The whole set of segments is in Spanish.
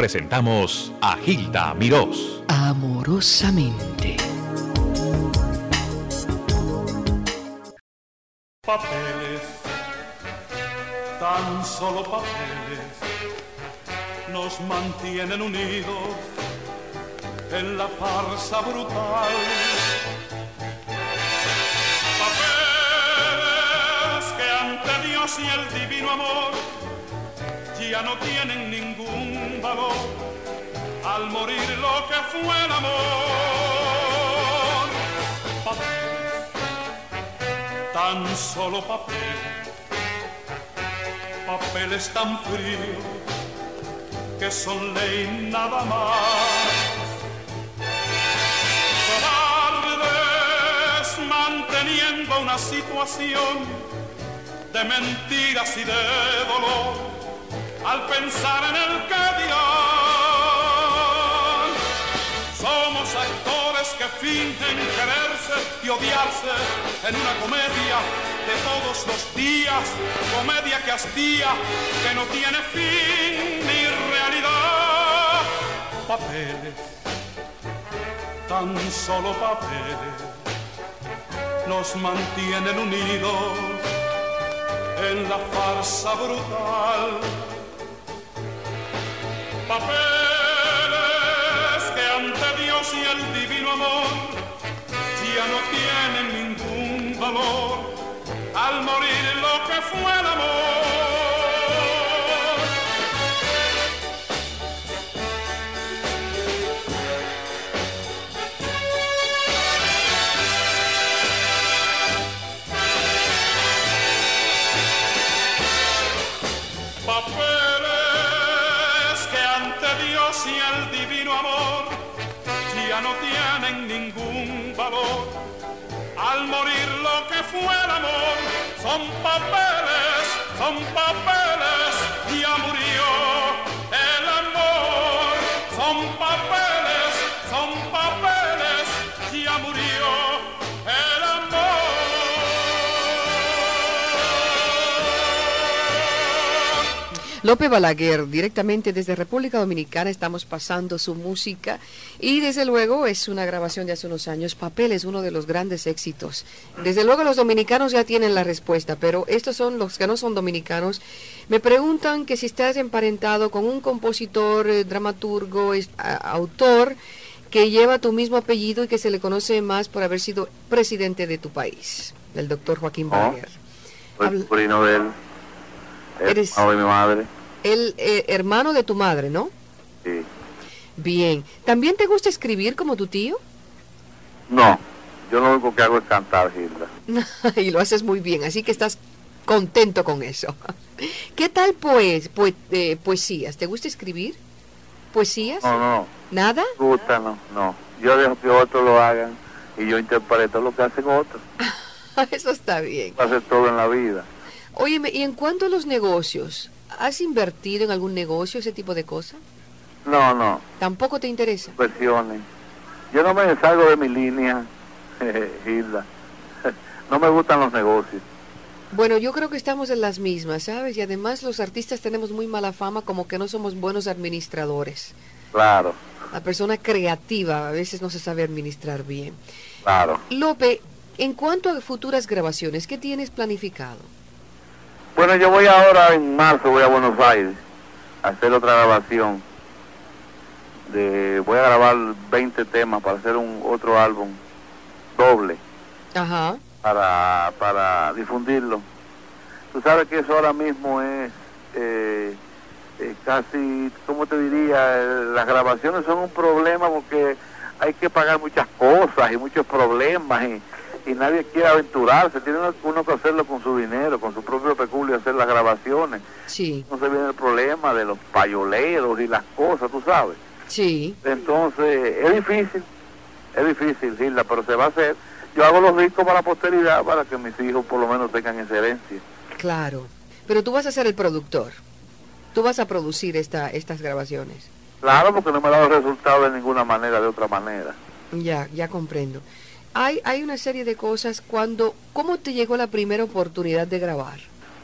presentamos a Gilda Mirós. Amorosamente. Papeles, tan solo papeles, nos mantienen unidos en la farsa brutal. Papeles que ante Dios y el divino amor ya no tienen ningún valor al morir lo que fue el amor. Papeles, tan solo papel, papeles tan fríos que son ley nada más. Cobardes manteniendo una situación de mentiras y de dolor al pensar en el que dirán. Somos actores que fingen quererse y odiarse en una comedia de todos los días, comedia que hastía, que no tiene fin ni realidad. Papeles, tan solo papeles, nos mantienen unidos en la farsa brutal papeles que ante Dios y el divino amor ya no tienen ningún valor al morir lo que fue el amor. No tienen ningún valor. Al morir lo que fue el amor, son papeles, son papeles, ya murió el amor. Son papeles, López Balaguer, directamente desde República Dominicana, estamos pasando su música y desde luego es una grabación de hace unos años. Papel es uno de los grandes éxitos. Desde luego los dominicanos ya tienen la respuesta, pero estos son los que no son dominicanos. Me preguntan que si estás emparentado con un compositor, eh, dramaturgo, autor que lleva tu mismo apellido y que se le conoce más por haber sido presidente de tu país, el doctor Joaquín Balaguer. Soy sobrino de él. Eres de mi madre. el eh, hermano de tu madre, ¿no? Sí. Bien. ¿También te gusta escribir como tu tío? No, yo lo único que hago es cantar, Gilda. y lo haces muy bien, así que estás contento con eso. ¿Qué tal pues, eh, poesías? ¿Te gusta escribir? ¿Poesías? No, no. ¿Nada? Me gusta, no, no. Yo dejo que otros lo hagan y yo interpreto lo que hacen otros. eso está bien. Hacer todo en la vida. Óyeme, ¿y en cuanto a los negocios? ¿Has invertido en algún negocio, ese tipo de cosas? No, no. ¿Tampoco te interesa? Inversiones. Yo no me salgo de mi línea, Hilda. No me gustan los negocios. Bueno, yo creo que estamos en las mismas, ¿sabes? Y además los artistas tenemos muy mala fama como que no somos buenos administradores. Claro. La persona creativa a veces no se sabe administrar bien. Claro. Lope, en cuanto a futuras grabaciones, ¿qué tienes planificado? Bueno, yo voy ahora en marzo, voy a Buenos Aires a hacer otra grabación. De, voy a grabar 20 temas para hacer un otro álbum doble. Ajá. Para, para difundirlo. Tú sabes que eso ahora mismo es eh, eh, casi, ¿cómo te diría? Las grabaciones son un problema porque hay que pagar muchas cosas y muchos problemas y y nadie quiere aventurarse, tiene uno que hacerlo con su dinero, con su propio peculio, hacer las grabaciones. Sí. se viene el problema de los payoleros y las cosas, tú sabes. Sí. Entonces, es difícil, es difícil, Gilda, pero se va a hacer. Yo hago los discos para la posteridad, para que mis hijos por lo menos tengan esa herencia. Claro, pero tú vas a ser el productor, tú vas a producir esta, estas grabaciones. Claro, porque no me ha dado resultado de ninguna manera, de otra manera. Ya, ya comprendo hay, hay una serie de cosas cuando... ¿Cómo te llegó la primera oportunidad de grabar?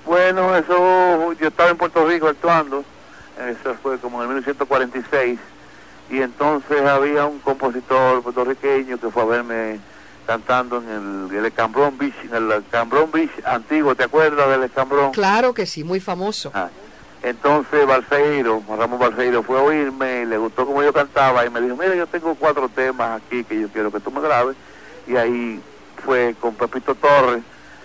Bueno, eso, yo estaba en Puerto Rico actuando eso fue como en el 1946, y entonces había un compositor puertorriqueño que fue a verme cantando en el, el Escambrón Beach, en el Escambrón Beach antiguo, ¿te acuerdas del Escambrón? Claro que sí, muy famoso. Ah, Entonces Balseiro, Ramón Balseiro fue a oírme y le gustó como yo cantaba y me dijo, mira, yo tengo cuatro temas aquí que yo quiero que tú me grabes. Y ahí fue con Pepito Torres,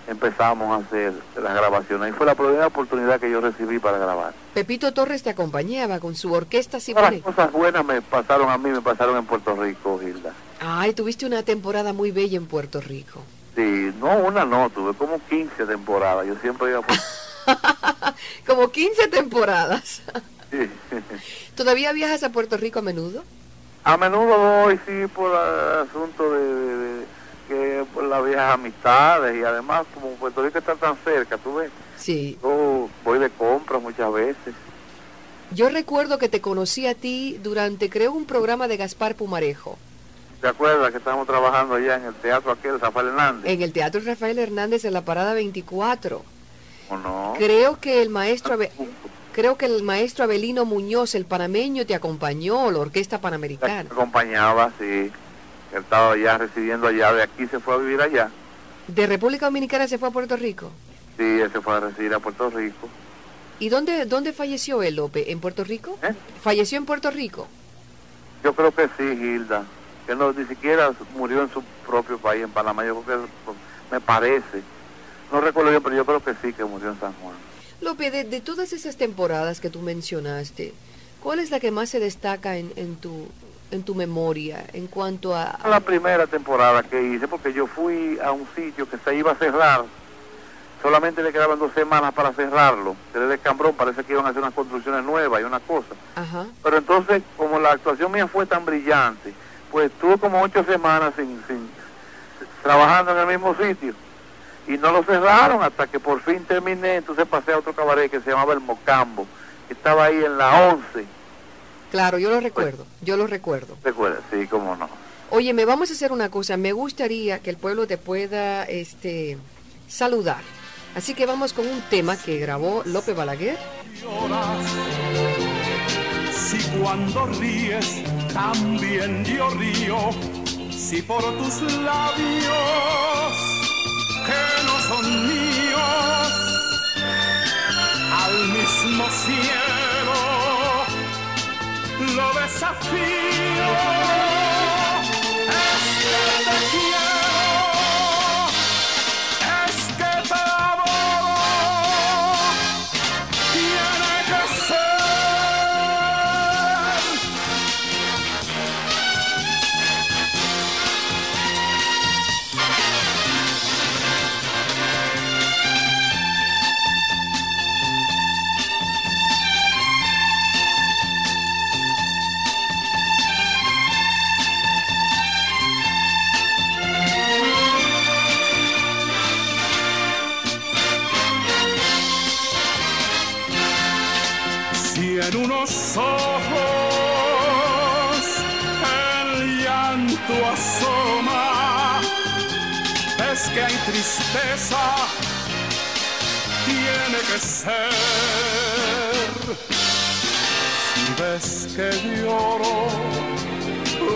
empezamos a hacer las grabaciones. Ahí fue la primera oportunidad que yo recibí para grabar. Pepito Torres te acompañaba con su orquesta Todas las sinfónica. cosas buenas me pasaron a mí, me pasaron en Puerto Rico, Gilda. Ay, tuviste una temporada muy bella en Puerto Rico. Sí, no, una no, tuve como 15 temporadas. Yo siempre iba por... Como 15 temporadas. Sí. ¿Todavía viajas a Puerto Rico a menudo? A menudo voy, sí, por asunto de, de- de- que por las viejas amistades y además como Puerto Rico está tan cerca, tú ves, Sí. yo voy de compras muchas veces. Yo recuerdo que te conocí a ti durante, creo, un programa de Gaspar Pumarejo, ¿Te acuerdas que estábamos trabajando allá en el teatro aquel, Rafael Hernández? en el Teatro Rafael Hernández en la Parada 24. ¿O no? Creo que el maestro Abe- creo que el maestro Abelino Muñoz, el panameño, te acompañó, la Orquesta Me Panamericana. acompañaba, sí. Él estaba ya residiendo allá, de aquí se fue a vivir allá. ¿De República Dominicana se fue a Puerto Rico? Sí, él se fue a residir a Puerto Rico. ¿Y dónde, dónde falleció él, López? ¿En Puerto Rico? ¿Eh? ¿Falleció en Puerto Rico? Yo creo que sí, Gilda. Que no, ni siquiera murió en su propio país, en Panamá. Yo creo que me parece. No recuerdo bien, pero yo creo que sí, que murió en San Juan. López, de, de todas esas temporadas que tú mencionaste, ¿cuál es la que más se destaca en, en tu en tu memoria en cuanto a, La primera temporada que hice, porque yo fui a un sitio que se iba a cerrar. Solamente le quedaban dos semanas para cerrarlo. Era el Cambrón, parece que iban a hacer unas construcciones nuevas y una cosa. Ajá. Pero entonces, como la actuación mía fue tan brillante, pues estuve como ocho semanas sin, sin trabajando en el mismo sitio. Y no lo cerraron hasta que por fin terminé. Entonces pasé a otro cabaret que se llamaba El Mocambo, que estaba ahí en la 11. Claro, yo lo recuerdo, yo lo recuerdo. ¿Recuerdas? Sí, cómo no. Oye, me vamos a hacer una cosa. Me gustaría que el pueblo te pueda este, saludar. Así que vamos con un tema que grabó López Balaguer. Si cuando ríes también yo río, si por tus labios que no son míos, al mismo cielo lo desafío. Asoma, es que hay tristeza, tiene que ser. Si ves que lloro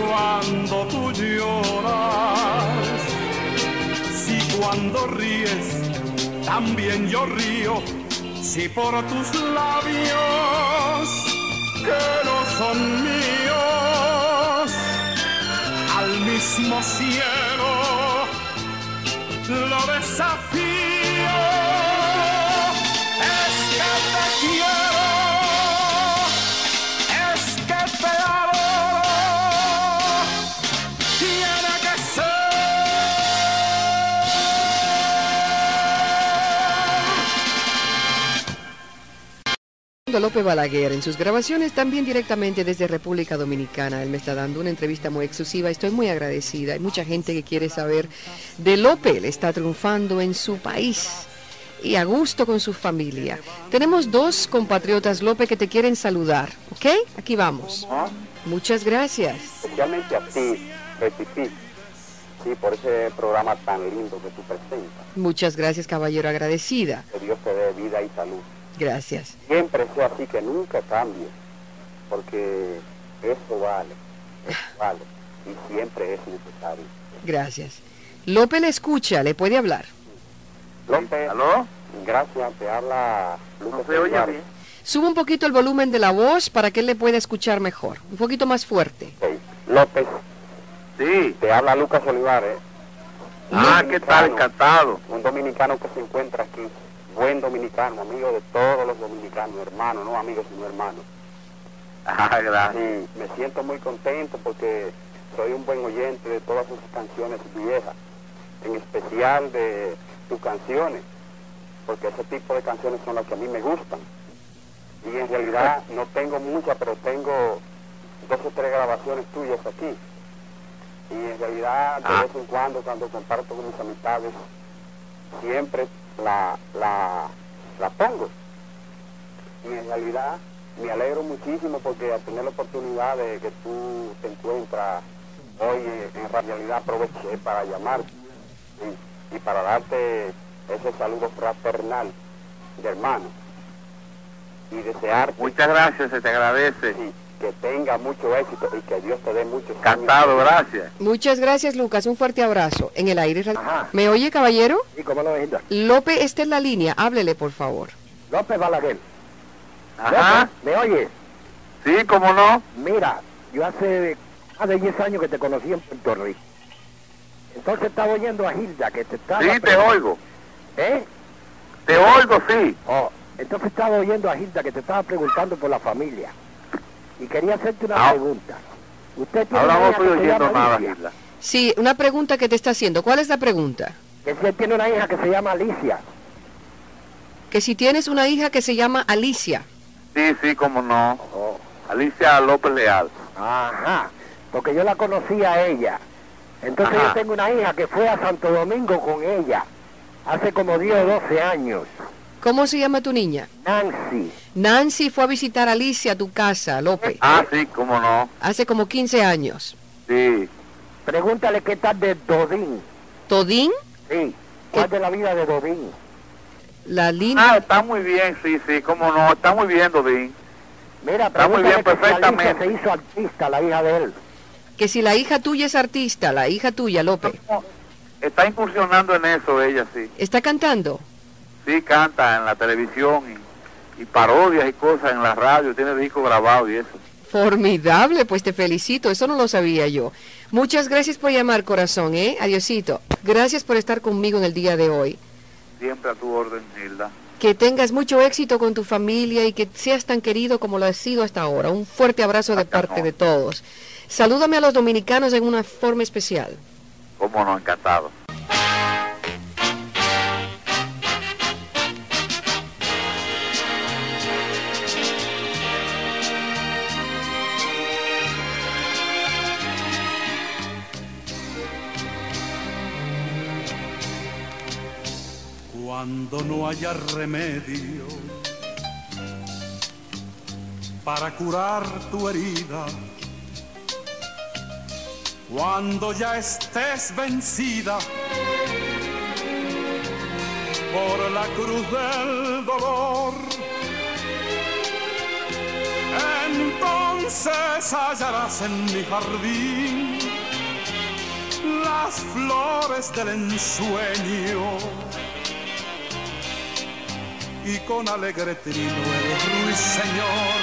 cuando tú lloras, si cuando ríes también yo río, si por tus labios al mismo López Balaguer en sus grabaciones también directamente desde República Dominicana. Él me está dando una entrevista muy exclusiva. Estoy muy agradecida. Hay mucha gente que quiere saber de López. Él está triunfando en su país y a gusto con su familia. Tenemos dos compatriotas López que te quieren saludar. ¿Ok? Aquí vamos. Muchas gracias. especialmente a ti, Recifi, sí, por ese programa tan lindo que tú presentas. Muchas gracias, caballero. Agradecida. Que Dios te dé vida y salud. Gracias. Siempre sea así, que nunca cambie, porque eso vale, eso vale, y siempre es necesario. Gracias. López le escucha, le puede hablar. López, ¿Aló? gracias, te habla No Lucas se oye Olivares. bien. Sube un poquito el volumen de la voz para que él le pueda escuchar mejor. Un poquito más fuerte. López, Sí. te habla Lucas Olivares, Ah, ¿qué tal? Encantado. un dominicano que se encuentra aquí, buen dominicano, amigo de todos los dominicanos, hermano, no amigos sino hermanos. Ah, gracias. Y me siento muy contento porque soy un buen oyente de todas sus canciones viejas, en especial de tus canciones, porque ese tipo de canciones son las que a mí me gustan. Y en realidad no tengo muchas, pero tengo dos o tres grabaciones tuyas aquí. Y en realidad de Ah. vez en cuando, cuando comparto con mis amistades, siempre la, la, la pongo. Y en realidad me alegro muchísimo porque al tener la oportunidad de que tú te encuentras hoy, en realidad aproveché para llamarte y, y para darte ese saludo fraternal de hermano y desearte Muchas gracias, se te agradece. sí, que tenga mucho éxito y que Dios te dé muchos años. Encantado, gracias. Muchas gracias, Lucas. Un fuerte abrazo. En el aire. Ajá. ¿Me oye, caballero? Sí, cómo no, Hilda. López está en la línea. Háblele, por favor. López Balaguer. Ajá. López, ¿Me oyes? Sí, cómo no. Mira, yo hace más de 10 años que te conocí en Puerto Rico. Entonces estaba oyendo a Hilda que te estaba... Sí, te oigo. ¿Eh? Te oigo, sí. Oh, entonces estaba oyendo a Hilda que te estaba preguntando por la familia. Y quería hacerte una Ah. pregunta. Usted tiene Ahora no estoy oyendo nada. Gilda. Sí, una pregunta que te está haciendo. ¿Cuál es la pregunta? Que si él tiene una hija que se llama Alicia. Que si tienes una hija que se llama Alicia. Sí, sí, cómo no. Oh, Alicia López Leal. ajá. Porque yo la conocí a ella. Entonces Ajá. yo tengo una hija que fue a Santo Domingo con ella. Hace como 10 o 12 años. ¿Cómo se llama tu niña? Nancy. Nancy fue a visitar a Alicia a tu casa, López. Ah, sí, cómo no. Hace como 15 años. Sí. Pregúntale qué tal de Dodín. ¿Todín? Sí. ¿Cuál de la vida de Dodín? La linda. Ah, está muy bien, sí, sí, cómo no. Está muy bien, Dodín. Mira, Está muy bien, perfectamente. se hizo artista, la hija de él. Que si la hija tuya es artista, la hija tuya, López, Está incursionando en eso ella, sí. ¿está cantando? Sí, canta en la televisión y, y parodias y cosas en la radio. Tiene disco grabado y eso. Formidable, pues te felicito, eso no lo sabía yo. Muchas gracias por llamar, corazón, ¿eh? Adiosito. Gracias por estar conmigo en el día de hoy. Siempre a tu orden, Hilda. Que tengas mucho éxito con tu familia y que seas tan querido como lo has sido hasta ahora. Un fuerte abrazo de parte de todos. Salúdame a los dominicanos en una forma especial. Cómo no, encantado. Cuando no haya remedio para curar tu herida, cuando ya estés vencida por la cruz del dolor, entonces hallarás en mi jardín las flores del ensueño y con alegre trino el ruiseñor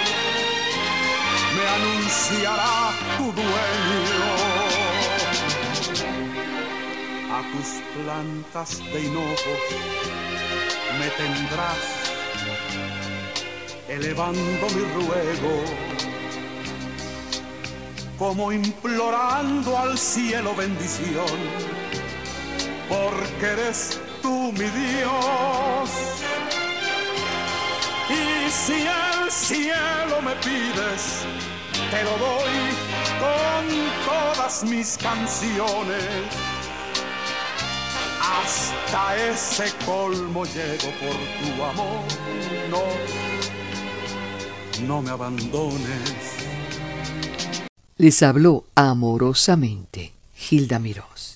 me anunciará tu dueño. A tus plantas de hinojos me tendrás elevando mi ruego como implorando al cielo bendición, porque eres tú mi Dios. Si el cielo me pides, te lo doy con todas mis canciones. Hasta ese colmo llego por tu amor. No, no me abandones. Les habló amorosamente Hilda Mirós.